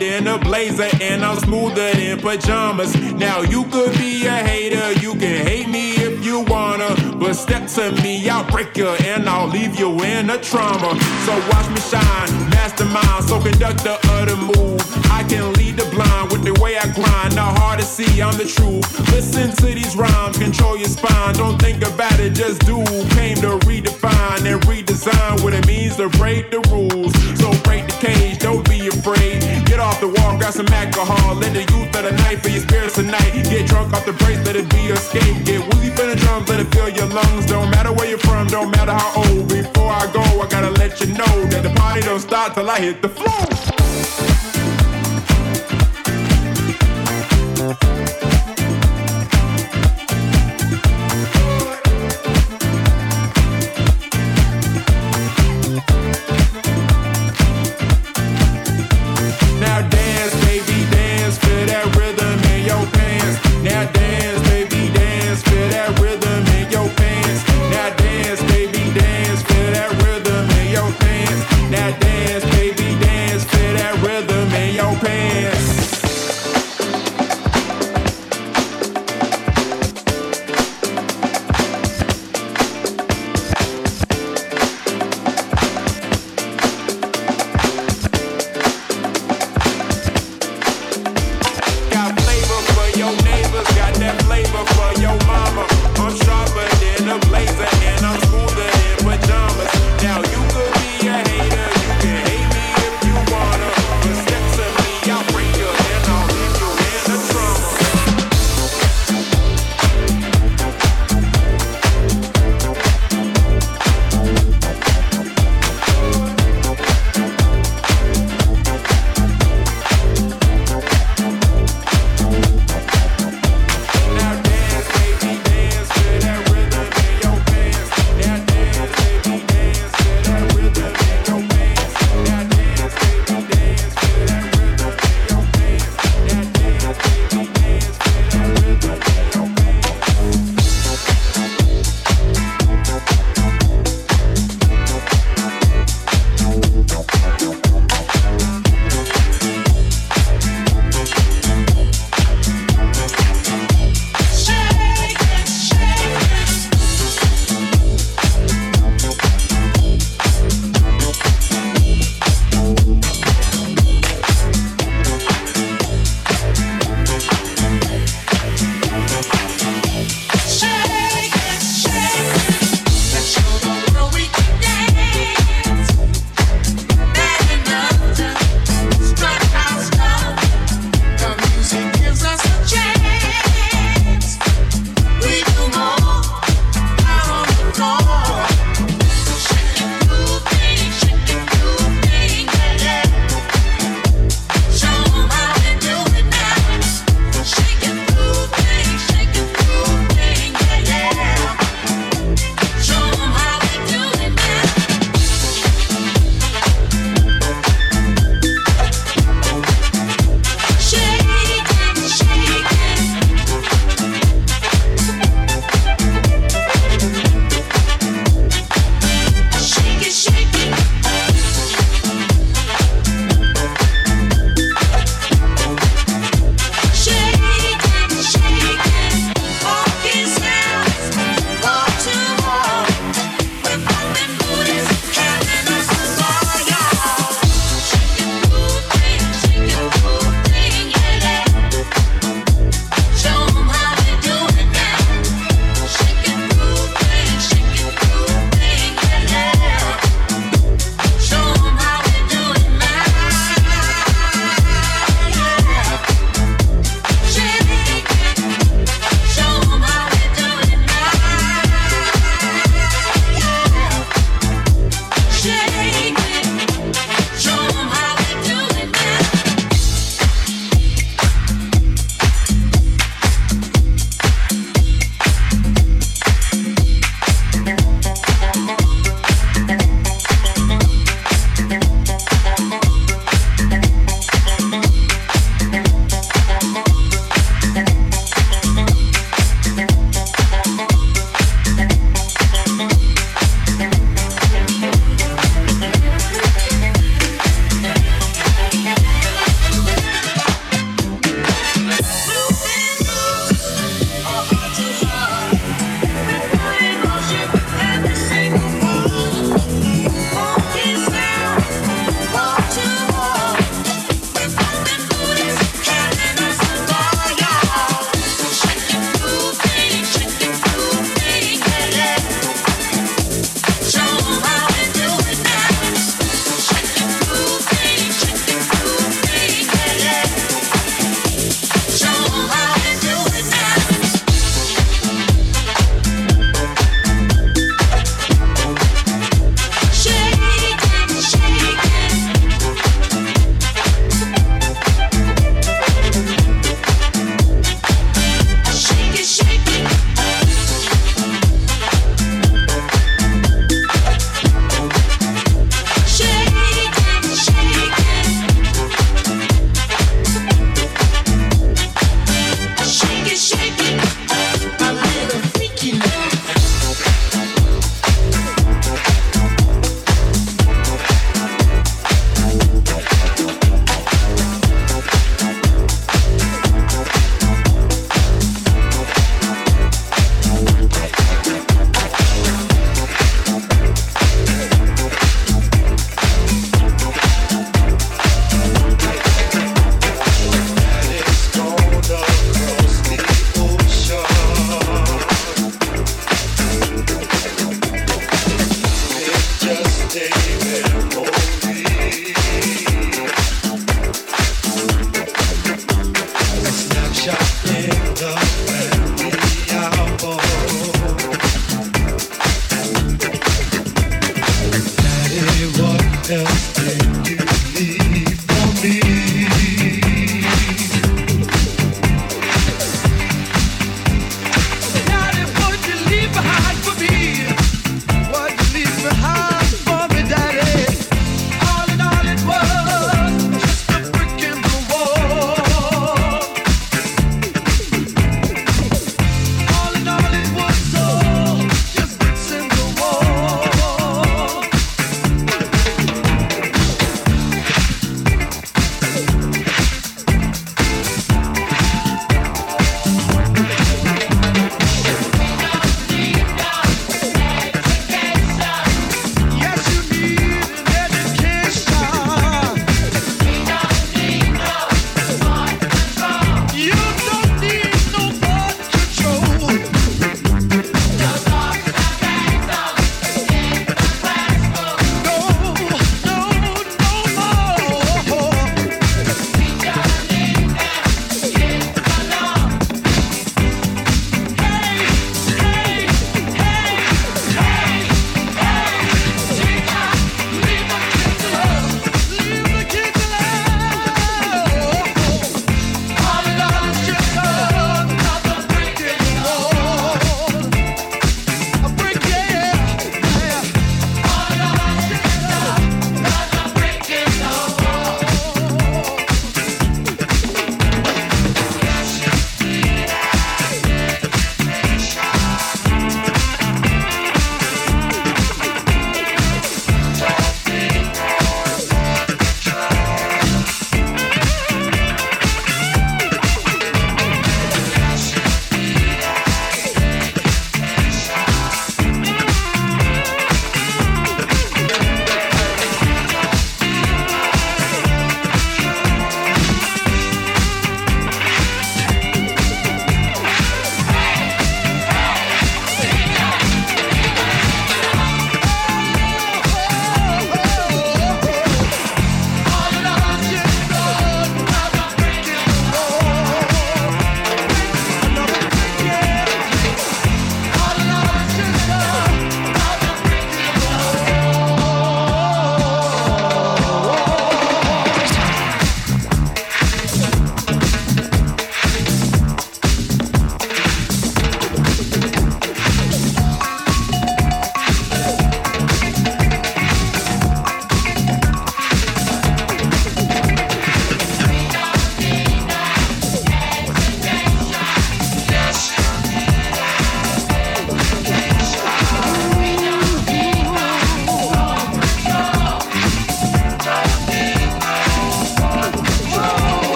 sharper than hit the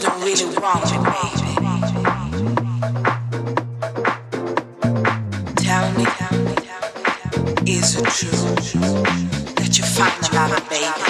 don't really want me, baby. Tell me, is it true that you find your baby?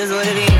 is what it is.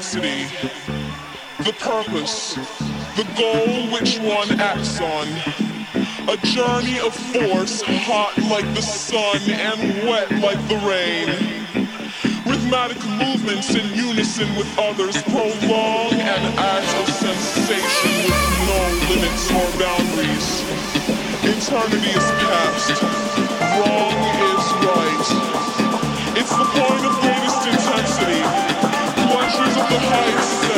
curiosity, the purpose, the goal which one acts on. A journey of force, hot like the sun and wet like the rain rhythmic movements in unison with others prolong an act of sensation with no limits or boundaries. Eternity is past, wrong is right. It's the point of greatest intensity the place.